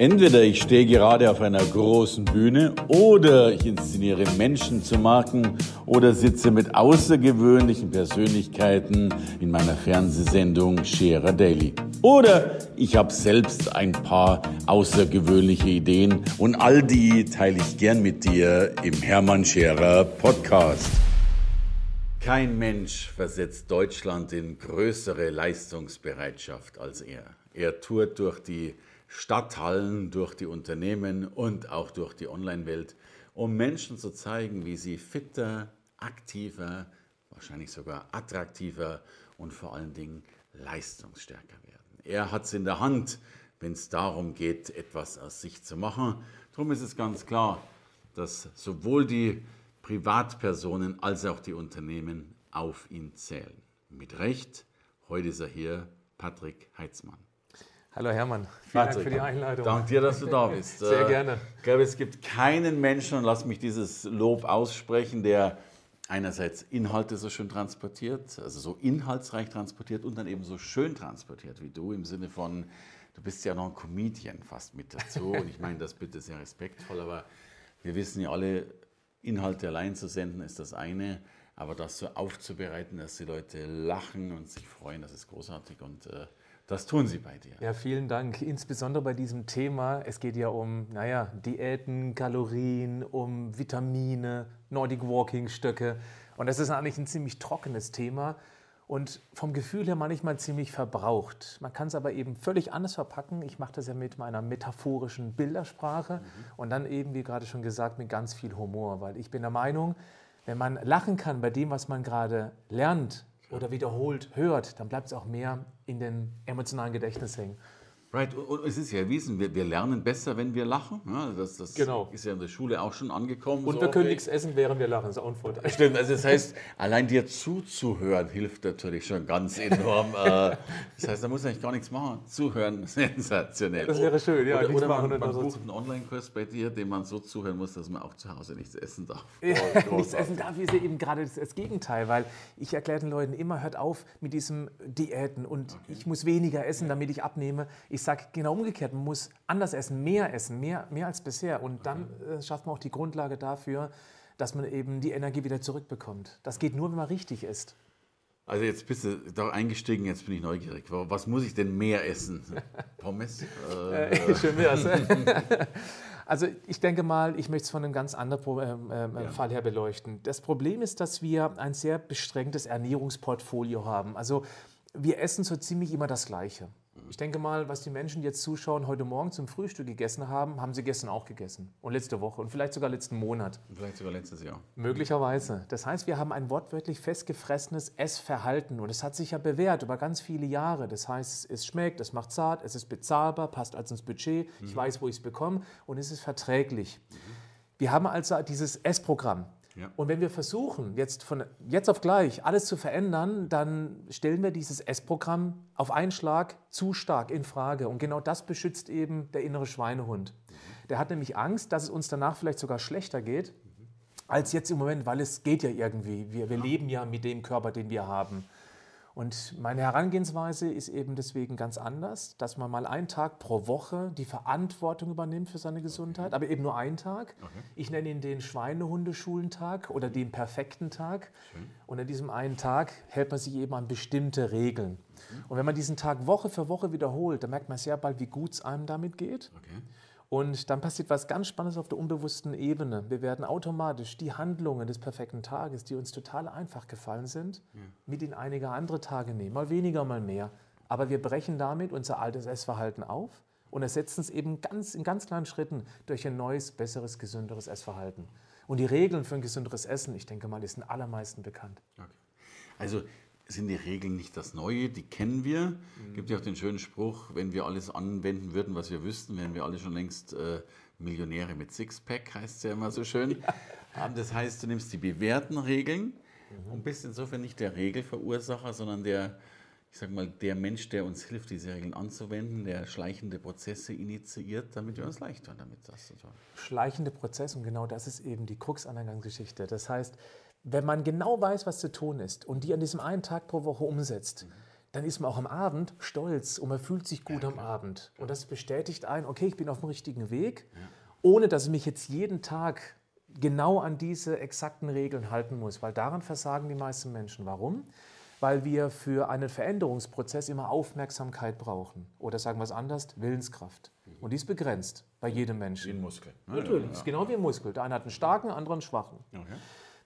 Entweder ich stehe gerade auf einer großen Bühne oder ich inszeniere Menschen zu Marken oder sitze mit außergewöhnlichen Persönlichkeiten in meiner Fernsehsendung Scherer Daily. Oder ich habe selbst ein paar außergewöhnliche Ideen und all die teile ich gern mit dir im Hermann Scherer Podcast. Kein Mensch versetzt Deutschland in größere Leistungsbereitschaft als er. Er tourt durch die Stadthallen, durch die Unternehmen und auch durch die Online-Welt, um Menschen zu zeigen, wie sie fitter, aktiver, wahrscheinlich sogar attraktiver und vor allen Dingen leistungsstärker werden. Er hat es in der Hand, wenn es darum geht, etwas aus sich zu machen. Darum ist es ganz klar, dass sowohl die Privatpersonen als auch die Unternehmen auf ihn zählen. Mit Recht, heute ist er hier, Patrick Heitzmann. Hallo Hermann, vielen Patrick, Dank für die Einladung. Danke dir, dass du da bist. Sehr gerne. Ich glaube, es gibt keinen Menschen, und lass mich dieses Lob aussprechen, der einerseits Inhalte so schön transportiert, also so inhaltsreich transportiert und dann eben so schön transportiert wie du im Sinne von, du bist ja noch ein Comedian fast mit dazu. Und ich meine das bitte sehr respektvoll, aber wir wissen ja alle, Inhalte allein zu senden ist das eine, aber das so aufzubereiten, dass die Leute lachen und sich freuen, das ist großartig und äh, das tun Sie bei dir. Ja, vielen Dank. Insbesondere bei diesem Thema. Es geht ja um, naja, Diäten, Kalorien, um Vitamine, Nordic Walking Stöcke. Und das ist eigentlich ein ziemlich trockenes Thema und vom Gefühl her manchmal ziemlich verbraucht. Man kann es aber eben völlig anders verpacken. Ich mache das ja mit meiner metaphorischen Bildersprache mhm. und dann eben, wie gerade schon gesagt, mit ganz viel Humor. Weil ich bin der Meinung, wenn man lachen kann bei dem, was man gerade lernt, oder wiederholt hört, dann bleibt es auch mehr in den emotionalen Gedächtnis hängen. Right, und es ist ja erwiesen, wir, wir lernen besser, wenn wir lachen. Ja, das, das genau. ist ja in der Schule auch schon angekommen. Und so wir können nichts essen, während wir lachen, das ist auch ein Vorteil. Stimmt, also das heißt, allein dir zuzuhören hilft natürlich schon ganz enorm. Äh, das heißt, da muss eigentlich gar nichts machen. Zuhören, sensationell. Das wäre schön, ja. Oder, oder man, man bucht einen Online-Kurs bei dir, dem man so zuhören muss, dass man auch zu Hause nichts essen darf. Ja, nichts essen darf ist ja eben gerade das, das, Gegenteil, weil ich erkläre den Leuten immer, hört auf mit diesem Diäten und okay. ich muss weniger essen, damit ich abnehme. Ich sage genau umgekehrt, man muss anders essen, mehr essen, mehr, mehr als bisher. Und dann äh, schafft man auch die Grundlage dafür, dass man eben die Energie wieder zurückbekommt. Das geht nur, wenn man richtig isst. Also jetzt bist du da eingestiegen, jetzt bin ich neugierig. Was muss ich denn mehr essen? Pommes? Äh, äh, schön wär's. also ich denke mal, ich möchte es von einem ganz anderen äh, äh, ja. Fall her beleuchten. Das Problem ist, dass wir ein sehr beschränktes Ernährungsportfolio haben. Also wir essen so ziemlich immer das Gleiche. Ich denke mal, was die Menschen, die jetzt zuschauen, heute Morgen zum Frühstück gegessen haben, haben sie gestern auch gegessen. Und letzte Woche und vielleicht sogar letzten Monat. Und vielleicht sogar letztes Jahr. Möglicherweise. Das heißt, wir haben ein wortwörtlich festgefressenes Essverhalten. Und es hat sich ja bewährt über ganz viele Jahre. Das heißt, es schmeckt, es macht zart, es ist bezahlbar, passt als ins Budget. Mhm. Ich weiß, wo ich es bekomme und es ist verträglich. Mhm. Wir haben also dieses Essprogramm. Ja. Und wenn wir versuchen, jetzt von jetzt auf gleich alles zu verändern, dann stellen wir dieses S-Programm auf einen Schlag zu stark in Frage. Und genau das beschützt eben der innere Schweinehund. Mhm. Der hat nämlich Angst, dass es uns danach vielleicht sogar schlechter geht, mhm. als jetzt im Moment, weil es geht ja irgendwie. Wir, wir ja. leben ja mit dem Körper, den wir haben. Und meine Herangehensweise ist eben deswegen ganz anders, dass man mal einen Tag pro Woche die Verantwortung übernimmt für seine Gesundheit, aber eben nur einen Tag. Okay. Ich nenne ihn den Schweinehundeschulentag oder den perfekten Tag. Schön. Und an diesem einen Tag hält man sich eben an bestimmte Regeln. Mhm. Und wenn man diesen Tag Woche für Woche wiederholt, dann merkt man sehr bald, wie gut es einem damit geht. Und dann passiert was ganz Spannendes auf der unbewussten Ebene. Wir werden automatisch die Handlungen des perfekten Tages, die uns total einfach gefallen sind, ja. mit in einige andere Tage nehmen. Mal weniger, mal mehr. Aber wir brechen damit unser altes Essverhalten auf und ersetzen es eben ganz, in ganz kleinen Schritten durch ein neues, besseres, gesünderes Essverhalten. Und die Regeln für ein gesünderes Essen, ich denke mal, die sind allermeisten bekannt. Okay. Also sind die Regeln nicht das Neue, die kennen wir. Mhm. Gibt ja auch den schönen Spruch, wenn wir alles anwenden würden, was wir wüssten, wären wir alle schon längst äh, Millionäre mit Sixpack, heißt es ja immer so schön. Ja. Das heißt, du nimmst die bewährten Regeln mhm. und bist insofern nicht der Regelverursacher, sondern der, ich sag mal, der Mensch, der uns hilft, diese Regeln anzuwenden, der schleichende Prozesse initiiert, damit wir uns leicht tun, damit das zu tun. Schleichende Prozesse und genau das ist eben die Krux an der ganzen Geschichte. Das heißt, wenn man genau weiß, was zu tun ist und die an diesem einen Tag pro Woche umsetzt, mhm. dann ist man auch am Abend stolz und man fühlt sich gut am Abend. Und das bestätigt einen, okay, ich bin auf dem richtigen Weg, ohne dass ich mich jetzt jeden Tag genau an diese exakten Regeln halten muss, weil daran versagen die meisten Menschen. Warum? Weil wir für einen Veränderungsprozess immer Aufmerksamkeit brauchen. Oder sagen wir es anders, Willenskraft. Und die ist begrenzt bei jedem Menschen. Wie ein Muskel. Natürlich, Ja, ist genau wie ein Muskel. Der eine hat einen starken, der andere einen schwachen. ja. Okay.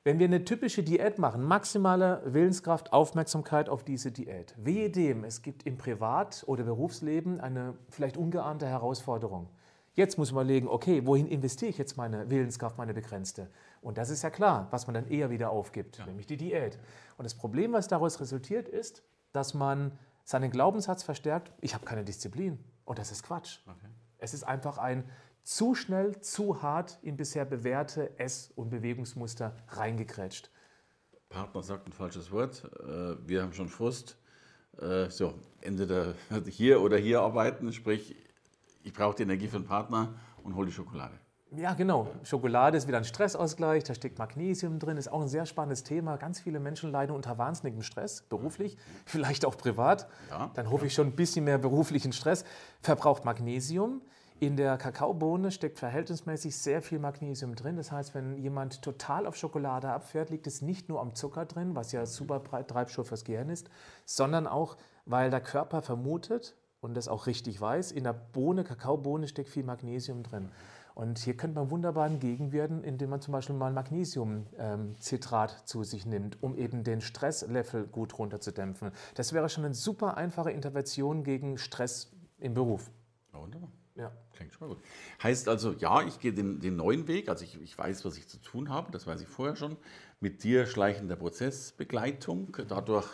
Wenn wir eine typische Diät machen, maximale Willenskraft, Aufmerksamkeit auf diese Diät. Wehe dem, es gibt im Privat- oder Berufsleben eine vielleicht ungeahnte Herausforderung. Jetzt muss man überlegen, okay, wohin investiere ich jetzt meine Willenskraft, meine begrenzte? Und das ist ja klar, was man dann eher wieder aufgibt, nämlich die Diät. Und das Problem, was daraus resultiert, ist, dass man seinen Glaubenssatz verstärkt, ich habe keine Disziplin. Und das ist Quatsch. Es ist einfach ein zu schnell, zu hart in bisher bewährte Ess- und Bewegungsmuster reingekrätscht. Partner sagt ein falsches Wort. Äh, Wir haben schon Frust. Äh, So, entweder hier oder hier arbeiten, sprich, ich brauche die Energie für den Partner und hole die Schokolade. Ja, genau. Schokolade ist wieder ein Stressausgleich, da steckt Magnesium drin, ist auch ein sehr spannendes Thema. Ganz viele Menschen leiden unter wahnsinnigem Stress, beruflich, vielleicht auch privat. Ja, Dann hoffe ich schon ein bisschen mehr beruflichen Stress. Verbraucht Magnesium. In der Kakaobohne steckt verhältnismäßig sehr viel Magnesium drin. Das heißt, wenn jemand total auf Schokolade abfährt, liegt es nicht nur am Zucker drin, was ja super Treibstoff fürs Gehirn ist, sondern auch, weil der Körper vermutet und das auch richtig weiß, in der Bohne, Kakaobohne steckt viel Magnesium drin. Und hier könnte man wunderbar entgegenwirken, indem man zum Beispiel mal Magnesiumcitrat zu sich nimmt, um eben den Stresslevel gut runterzudämpfen. Das wäre schon eine super einfache Intervention gegen Stress im Beruf. Wunderbar. Ja. Klingt schon mal gut. Heißt also, ja, ich gehe den, den neuen Weg, also ich, ich weiß, was ich zu tun habe, das weiß ich vorher schon. Mit dir schleichender Prozessbegleitung, dadurch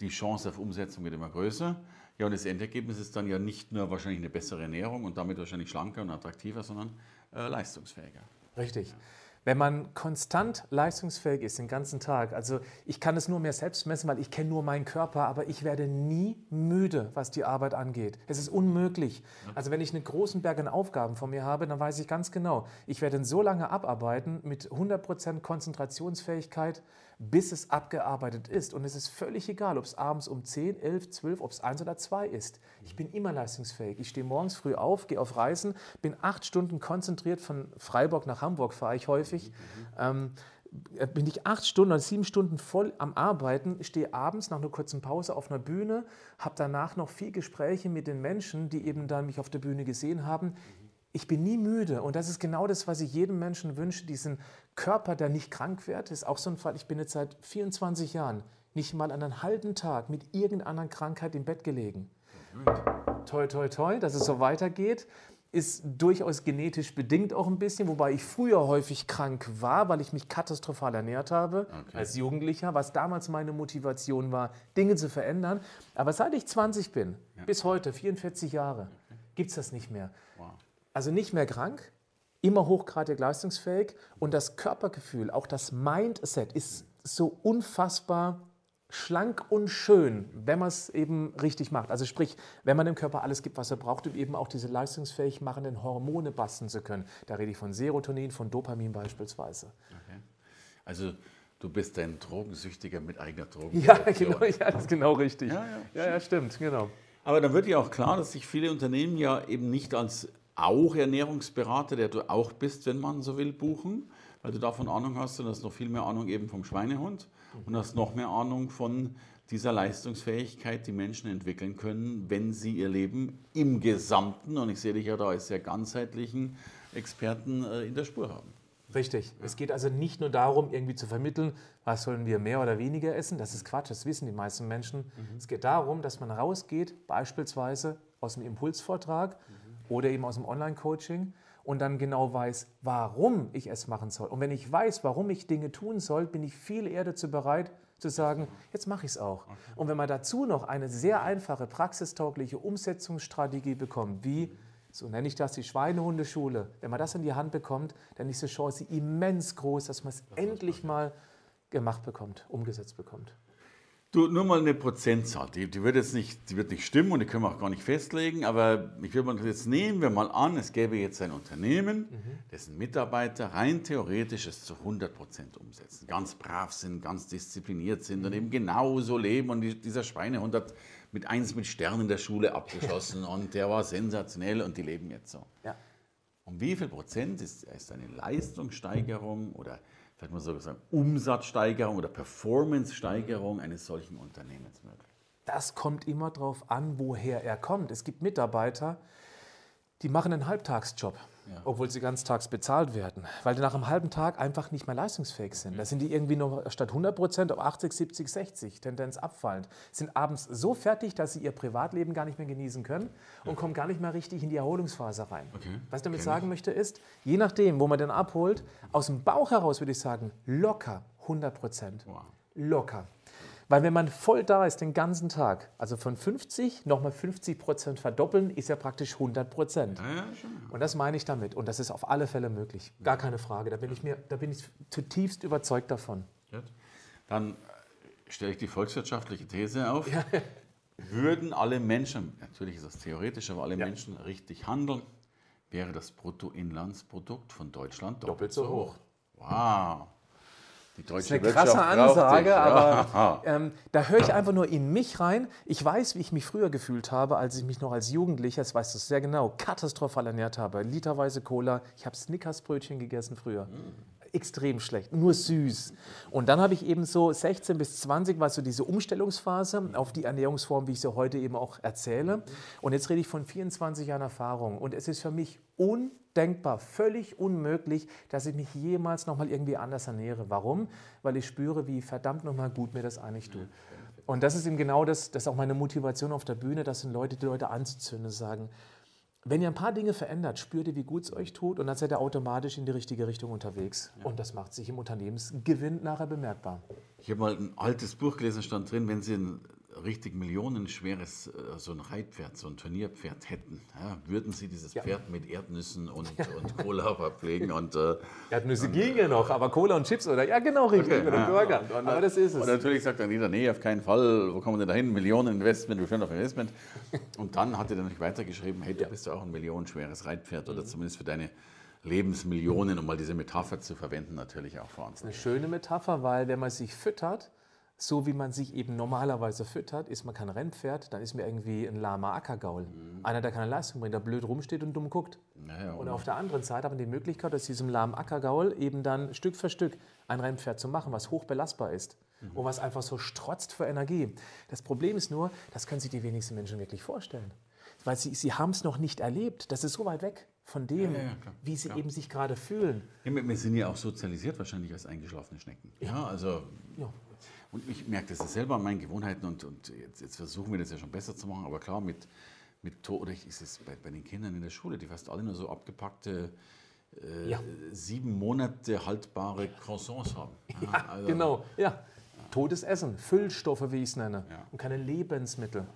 die Chance auf Umsetzung wird immer größer. Ja, und das Endergebnis ist dann ja nicht nur wahrscheinlich eine bessere Ernährung und damit wahrscheinlich schlanker und attraktiver, sondern äh, leistungsfähiger. Richtig. Wenn man konstant leistungsfähig ist den ganzen Tag, also ich kann es nur mehr selbst messen, weil ich kenne nur meinen Körper, aber ich werde nie müde, was die Arbeit angeht. Es ist unmöglich. Also wenn ich einen großen Berg an Aufgaben vor mir habe, dann weiß ich ganz genau, ich werde ihn so lange abarbeiten mit 100% Konzentrationsfähigkeit, bis es abgearbeitet ist. Und es ist völlig egal, ob es abends um 10, 11, 12, ob es 1 oder 2 ist. Ich bin immer leistungsfähig. Ich stehe morgens früh auf, gehe auf Reisen, bin acht Stunden konzentriert von Freiburg nach Hamburg, fahre ich häufig. Ähm, bin ich acht Stunden oder sieben Stunden voll am Arbeiten, stehe abends nach einer kurzen Pause auf einer Bühne, habe danach noch viel Gespräche mit den Menschen, die eben dann mich auf der Bühne gesehen haben. Ich bin nie müde und das ist genau das, was ich jedem Menschen wünsche, diesen Körper, der nicht krank wird. Das ist auch so ein Fall, ich bin jetzt seit 24 Jahren nicht mal einen halben Tag mit irgendeiner Krankheit im Bett gelegen. Toi, toi, toi, dass es so weitergeht. Ist durchaus genetisch bedingt auch ein bisschen, wobei ich früher häufig krank war, weil ich mich katastrophal ernährt habe Okay. als Jugendlicher, was damals meine Motivation war, Dinge zu verändern. Aber seit ich 20 bin, bis heute, 44 Jahre, gibt es das nicht mehr. Wow. Also nicht mehr krank, immer hochgradig leistungsfähig und das Körpergefühl, auch das Mindset ist so unfassbar schlank und schön, wenn man es eben richtig macht. Also sprich, wenn man dem Körper alles gibt, was er braucht, um eben auch diese leistungsfähig machenden Hormone basteln zu können. Da rede ich von Serotonin, von Dopamin beispielsweise. Okay. Also du bist ein Drogensüchtiger mit eigener Ja, Drogenproduktion. genau, ja, das ist genau richtig. Ja, ja, ja, ja stimmt, genau. Aber dann wird ja auch klar, dass sich viele Unternehmen ja eben nicht als auch Ernährungsberater, der du auch bist, wenn man so will, buchen, weil du davon Ahnung hast und hast noch viel mehr Ahnung eben vom Schweinehund und hast noch mehr Ahnung von dieser Leistungsfähigkeit, die Menschen entwickeln können, wenn sie ihr Leben im Gesamten, und ich sehe dich ja da als sehr ganzheitlichen Experten, äh, in der Spur haben. Richtig. Es geht also nicht nur darum, irgendwie zu vermitteln, was sollen wir mehr oder weniger essen. Das ist Quatsch, das wissen die meisten Menschen. Es geht darum, dass man rausgeht, beispielsweise aus dem Impulsvortrag oder eben aus dem Online-Coaching und dann genau weiß, warum ich es machen soll. Und wenn ich weiß, warum ich Dinge tun soll, bin ich viel eher dazu bereit zu sagen, jetzt mache ich es auch. Und wenn man dazu noch eine sehr einfache, praxistaugliche Umsetzungsstrategie bekommt, wie so nenne ich das die Schweinehundeschule. Wenn man das in die Hand bekommt, dann ist die Chance immens groß, dass man es endlich mal gemacht bekommt, umgesetzt bekommt. Du, nur mal eine Prozentzahl. Die, die, wird jetzt nicht, die wird nicht stimmen und die können wir auch gar nicht festlegen, aber ich würde mal jetzt nehmen wir mal an, es gäbe jetzt ein Unternehmen, mhm. dessen Mitarbeiter rein theoretisch es zu 100 Prozent umsetzen. Ganz brav sind, ganz diszipliniert sind mhm. und eben genauso leben und die, dieser Schweinehund hat mit eins mit Sternen in der Schule abgeschossen und der war sensationell und die leben jetzt so. Ja. Um wie viel Prozent ist, ist eine Leistungssteigerung oder vielleicht mal so sagen, Umsatzsteigerung oder Performance-Steigerung eines solchen Unternehmens möglich? Das kommt immer darauf an, woher er kommt. Es gibt Mitarbeiter, die machen einen Halbtagsjob ja. obwohl sie ganztags bezahlt werden, weil die nach einem halben Tag einfach nicht mehr leistungsfähig sind. Da sind die irgendwie noch statt 100 Prozent auf 80, 70, 60, Tendenz abfallend, sind abends so fertig, dass sie ihr Privatleben gar nicht mehr genießen können und kommen gar nicht mehr richtig in die Erholungsphase rein. Okay. Was ich damit okay. sagen möchte ist, je nachdem, wo man den abholt, aus dem Bauch heraus würde ich sagen, locker 100 Prozent. Wow. Locker. Weil wenn man voll da ist den ganzen Tag, also von 50 nochmal 50 Prozent verdoppeln, ist ja praktisch 100 Prozent. Ja, ja, und das meine ich damit. Und das ist auf alle Fälle möglich. Gar keine Frage. Da bin ich, mir, da bin ich zutiefst überzeugt davon. Dann stelle ich die volkswirtschaftliche These auf. Ja. Würden alle Menschen, natürlich ist das theoretisch, aber alle Menschen richtig handeln, wäre das Bruttoinlandsprodukt von Deutschland doppelt, doppelt so hoch. hoch. Wow. Das ist eine krasse Ansage, aber ähm, da höre ich einfach nur in mich rein. Ich weiß, wie ich mich früher gefühlt habe, als ich mich noch als Jugendlicher, das weißt du sehr genau, katastrophal ernährt habe. Literweise Cola. Ich habe Snickersbrötchen gegessen früher. Mm extrem schlecht, nur süß. Und dann habe ich eben so 16 bis 20 war so diese Umstellungsphase auf die Ernährungsform, wie ich sie heute eben auch erzähle. Und jetzt rede ich von 24 Jahren Erfahrung. Und es ist für mich undenkbar, völlig unmöglich, dass ich mich jemals nochmal irgendwie anders ernähre. Warum? Weil ich spüre, wie verdammt nochmal gut mir das eigentlich tut. Und das ist eben genau das, das ist auch meine Motivation auf der Bühne, das sind Leute, die Leute anzuzünden, sagen, wenn ihr ein paar Dinge verändert, spürt ihr, wie gut es euch tut und dann seid ihr automatisch in die richtige Richtung unterwegs. Ja. Und das macht sich im Unternehmensgewinn nachher bemerkbar. Ich habe mal ein altes Buch gelesen, stand drin, wenn Sie ein richtig millionenschweres, äh, so ein Reitpferd, so ein Turnierpferd hätten, ja, würden Sie dieses ja. Pferd mit Erdnüssen und, und Cola verpflegen? Und, äh, Erdnüsse ginge noch, aber Cola und Chips oder? Ja, genau, richtig, okay, mit ja, Burger. Und, und, aber das ist es. Und natürlich sagt dann jeder, nee, auf keinen Fall, wo kommen wir denn dahin? Millionen Investment, Return auf Investment. Und dann hat er dann weitergeschrieben, hey, du bist ja auch ein millionenschweres Reitpferd oder mhm. zumindest für deine Lebensmillionen, um mal diese Metapher zu verwenden, natürlich auch vor uns. Eine schöne Metapher, weil wenn man sich füttert, so wie man sich eben normalerweise füttert, ist man kein Rennpferd, dann ist man irgendwie ein lahmer Ackergaul. Mhm. Einer, der keine Leistung bringt, der blöd rumsteht und dumm guckt. Naja, und auf der anderen Seite haben wir die Möglichkeit, aus diesem lahmen Ackergaul eben dann Stück für Stück ein Rennpferd zu machen, was hoch belastbar ist mhm. und was einfach so strotzt für Energie. Das Problem ist nur, das können sich die wenigsten Menschen wirklich vorstellen. Weil sie, sie haben es noch nicht erlebt. Das ist so weit weg von dem, ja, ja, klar, wie sie klar. eben sich gerade fühlen. Ja, wir sind ja auch sozialisiert wahrscheinlich als eingeschlafene Schnecken. Ja, also und ich merke das ja selber an meinen Gewohnheiten und, und jetzt, jetzt, versuchen wir das ja schon besser zu machen, aber klar, mit, mit oder ist es bei, bei den Kindern in der Schule, die fast alle nur so abgepackte äh, ja. sieben Monate haltbare Croissants haben. Ja, also, genau, ja. ja. Totes Essen, Füllstoffe, wie ich es nenne, ja. und keine Lebensmittel.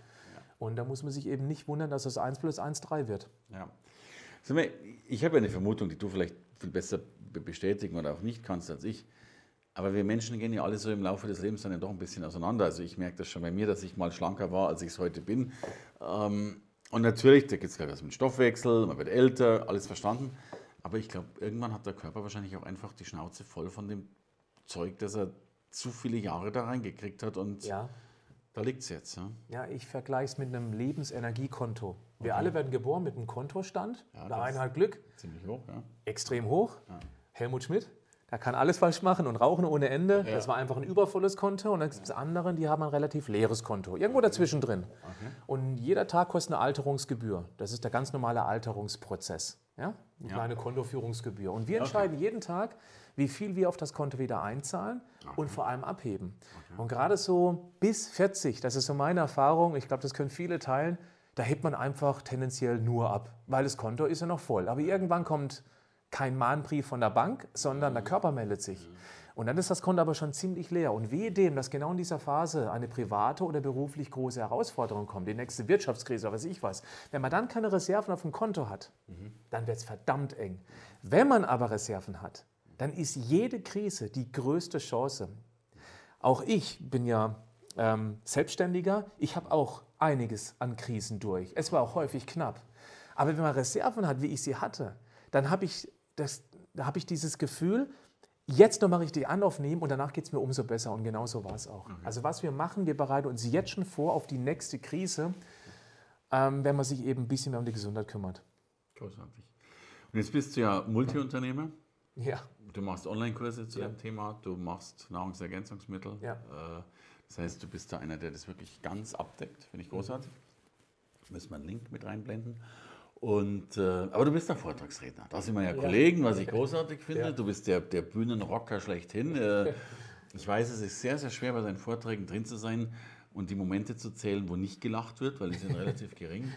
Und da muss man sich eben nicht wundern, dass das 1 plus 1 3 wird. Ja. Ich habe eine Vermutung, die du vielleicht viel besser bestätigen oder auch nicht kannst als ich. Aber wir Menschen gehen ja alle so im Laufe des Lebens dann doch ein bisschen auseinander. Also ich merke das schon bei mir, dass ich mal schlanker war, als ich es heute bin. Ähm, und natürlich, da gibt es was mit Stoffwechsel, man wird älter, alles verstanden. Aber ich glaube, irgendwann hat der Körper wahrscheinlich auch einfach die Schnauze voll von dem Zeug, das er zu viele Jahre da reingekriegt hat. Und ja. da liegt es jetzt. Ja, ja ich vergleiche es mit einem Lebensenergiekonto. Wir okay. alle werden geboren mit einem Kontostand. Ja, der eine hat Glück. Ziemlich hoch, ja. Extrem hoch. Helmut Schmidt, der kann alles falsch machen und rauchen ohne Ende. Ja. Das war einfach ein übervolles Konto. Und dann gibt es andere, die haben ein relativ leeres Konto. Irgendwo dazwischen drin. Okay. Und jeder Tag kostet eine Alterungsgebühr. Das ist der ganz normale Alterungsprozess. Ja? Eine ja. kleine Kontoführungsgebühr. Und wir entscheiden okay. jeden Tag, wie viel wir auf das Konto wieder einzahlen okay. und vor allem abheben. Und gerade so bis 40, das ist so meine Erfahrung, ich glaube, das können viele teilen, da hebt man einfach tendenziell nur ab, weil das Konto ist ja noch voll. Aber irgendwann kommt kein Mahnbrief von der Bank, sondern der Körper meldet sich. Und dann ist das Konto aber schon ziemlich leer. Und wehe dem, dass genau in dieser Phase eine private oder beruflich große Herausforderung kommt, die nächste Wirtschaftskrise oder weiß ich was. Wenn man dann keine Reserven auf dem Konto hat, mhm. dann wird es verdammt eng. Wenn man aber Reserven hat, dann ist jede Krise die größte Chance. Auch ich bin ja ähm, Selbstständiger, ich habe auch einiges an Krisen durch. Es war auch häufig knapp. Aber wenn man Reserven hat, wie ich sie hatte, dann habe ich, das, hab ich dieses Gefühl, jetzt nochmal richtig Anlauf nehmen und danach geht es mir umso besser. Und genau so war es auch. Okay. Also was wir machen, wir bereiten uns jetzt schon vor auf die nächste Krise, ähm, wenn man sich eben ein bisschen mehr um die Gesundheit kümmert. Großartig. Und jetzt bist du ja Multiunternehmer. Ja. Du machst Online-Kurse zu ja. dem Thema, du machst Nahrungsergänzungsmittel. Ja. Äh, das heißt, du bist da einer, der das wirklich ganz abdeckt. Finde ich großartig. Müssen wir einen Link mit reinblenden. Und, äh, aber du bist der Vortragsredner. Da sind wir ja, ja. Kollegen, was ich großartig finde. Ja. Du bist der, der Bühnenrocker schlechthin. Äh, ich weiß, es ist sehr, sehr schwer, bei deinen Vorträgen drin zu sein und die Momente zu zählen, wo nicht gelacht wird, weil die sind relativ gering.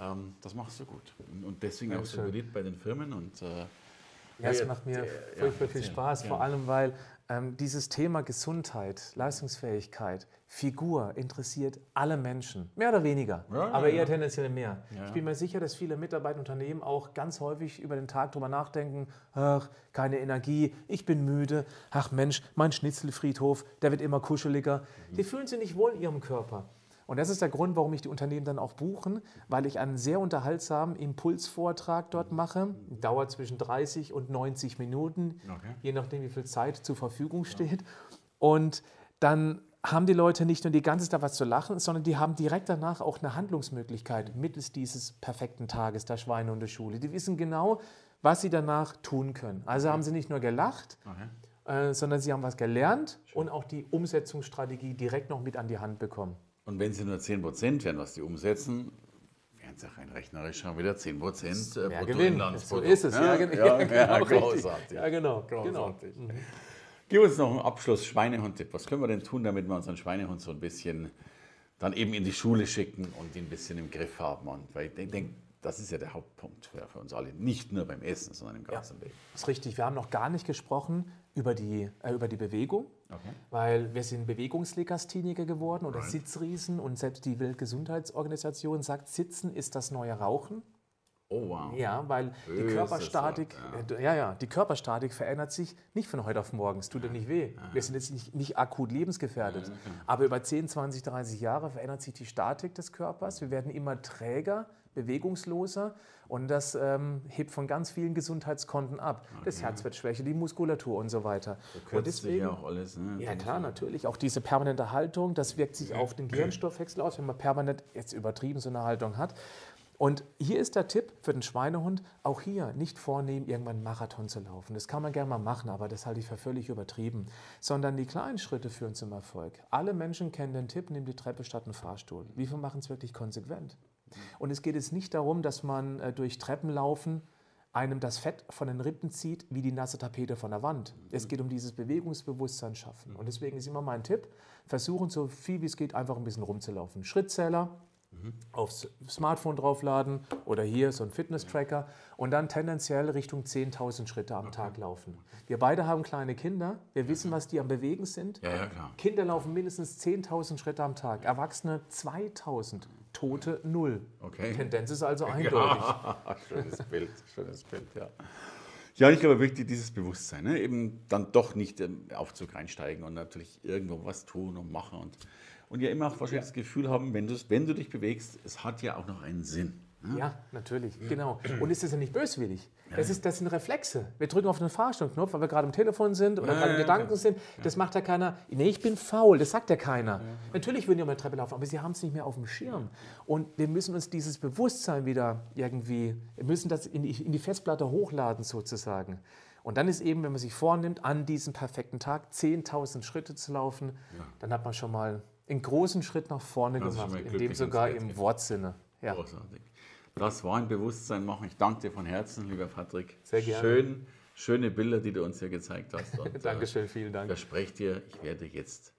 Ähm, das machst du gut. Und deswegen ja, auch so beliebt bei den Firmen. Und, äh, ja, es macht mir furchtbar viel Spaß, vor allem weil ähm, dieses Thema Gesundheit, Leistungsfähigkeit, Figur interessiert alle Menschen, mehr oder weniger, ja, aber eher ja. tendenziell mehr. Ja. Ich bin mir sicher, dass viele Mitarbeiter und Unternehmen auch ganz häufig über den Tag darüber nachdenken, ach, keine Energie, ich bin müde, ach Mensch, mein Schnitzelfriedhof, der wird immer kuscheliger. Mhm. Die fühlen sich nicht wohl in ihrem Körper. Und das ist der Grund, warum ich die Unternehmen dann auch buchen, weil ich einen sehr unterhaltsamen Impulsvortrag dort mache. Dauert zwischen 30 und 90 Minuten, okay. je nachdem, wie viel Zeit zur Verfügung steht. Ja. Und dann haben die Leute nicht nur die ganze Zeit was zu lachen, sondern die haben direkt danach auch eine Handlungsmöglichkeit mittels dieses perfekten Tages der Schweine und der Schule. Die wissen genau, was sie danach tun können. Also okay. haben sie nicht nur gelacht, okay. äh, sondern sie haben was gelernt Schön. und auch die Umsetzungsstrategie direkt noch mit an die Hand bekommen. Und wenn sie nur 10 Prozent werden, was die umsetzen, wären sie rein rechnerisch schon wieder 10 Prozent äh, Mehr Gewinn. So ist es, ja, ja, ja, ja genau, großartig. Ja, genau. Genau. Mhm. Gib uns noch einen Abschluss Schweinehund-Tipp. Was können wir denn tun, damit wir unseren Schweinehund so ein bisschen dann eben in die Schule schicken und ihn ein bisschen im Griff haben? Und weil ich denke, das ist ja der Hauptpunkt für, für, uns alle. Nicht nur beim Essen, sondern im ganzen ja, Leben. Das ist richtig. Wir haben noch gar nicht gesprochen über die, äh, über die Bewegung, okay. weil wir sind Bewegungslegastheniker geworden oder right. Sitzriesen und selbst die Weltgesundheitsorganisation sagt, Sitzen ist das neue Rauchen. Oh wow. Ja, weil die Körperstatik, ja. Äh, ja. ja, die Körperstatik verändert sich nicht von heute auf morgen. Es tut ja nicht weh. Wir sind jetzt nicht, nicht akut lebensgefährdet. Aber über 10, 20, 30 Jahre verändert sich die Statik des Körpers. Wir werden immer träger, bewegungsloser und das ähm, hebt von ganz vielen Gesundheitskonten ab. Okay. Das Herz wird schwächer, die Muskulatur und so weiter. Und deswegen, ja auch alles. Ne? Ja klar, natürlich. Auch diese permanente Haltung, das wirkt sich auf den Gehirnstoffwechsel aus, wenn man permanent, jetzt übertrieben, so eine Haltung hat. Und hier ist der Tipp für den Schweinehund, auch hier nicht vornehmen, irgendwann einen Marathon zu laufen. Das kann man gerne mal machen, aber das halte ich für völlig übertrieben. Sondern die kleinen Schritte führen zum Erfolg. Alle Menschen kennen den Tipp, nimm die Treppe statt einen Fahrstuhl. Wie viele machen es wirklich konsequent? Und es geht jetzt nicht darum, dass man äh, durch Treppenlaufen einem das Fett von den Rippen zieht, wie die nasse Tapete von der Wand. Es geht um dieses Bewegungsbewusstsein schaffen. Und deswegen ist immer mein Tipp, versuchen so viel wie es geht einfach ein bisschen rumzulaufen. Schrittzähler, Mhm. Aufs Smartphone draufladen oder hier so ein Fitness-Tracker und dann tendenziell Richtung 10.000 Schritte am okay. Tag laufen. Wir beide haben kleine Kinder, wir wissen, was die am Bewegen sind. Ja, ja. Kinder laufen mindestens 10.000 Schritte am Tag, Erwachsene 2.000, Tote 0. Okay. Tendenz ist also eindeutig. Ja, schönes Bild, schönes Bild, ja. Ja, ich glaube wirklich dieses Bewusstsein, ne? eben dann doch nicht im Aufzug reinsteigen und natürlich irgendwo was tun und machen und und ja immer auch wahrscheinlich ja. das Gefühl haben, wenn, wenn du dich bewegst, es hat ja auch noch einen Sinn. Ja, ja natürlich, genau. Und ist das ja nicht böswillig. Das, ist, das sind Reflexe. Wir drücken auf den Fahrstuhlknopf, weil wir gerade am Telefon sind oder gerade im Gedanken sind. Das macht ja keiner. Nee, ich bin faul, das sagt ja keiner. Natürlich würden die um die Treppe laufen, aber sie haben es nicht mehr auf dem Schirm. Und wir müssen uns dieses Bewusstsein wieder irgendwie, wir müssen das in die, in die Festplatte hochladen sozusagen. Und dann ist eben, wenn man sich vornimmt, an diesem perfekten Tag 10.000 Schritte zu laufen, dann hat man schon mal einen großen Schritt nach vorne gemacht, in dem sogar im Wortsinne. Ja. Großartig. Das war ein Bewusstsein machen. Ich danke dir von Herzen, lieber Patrick. Sehr gerne. Schön, schöne Bilder, die du uns hier gezeigt hast. Und, Dankeschön, vielen Dank. Ich verspreche dir, ich werde jetzt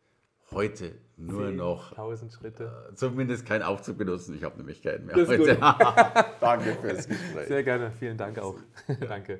heute nur 10, noch 1000 Schritte. Äh, zumindest keinen Aufzug benutzen. Ich habe nämlich keinen mehr. Danke fürs Gespräch. Sehr gerne, vielen Dank auch. Danke.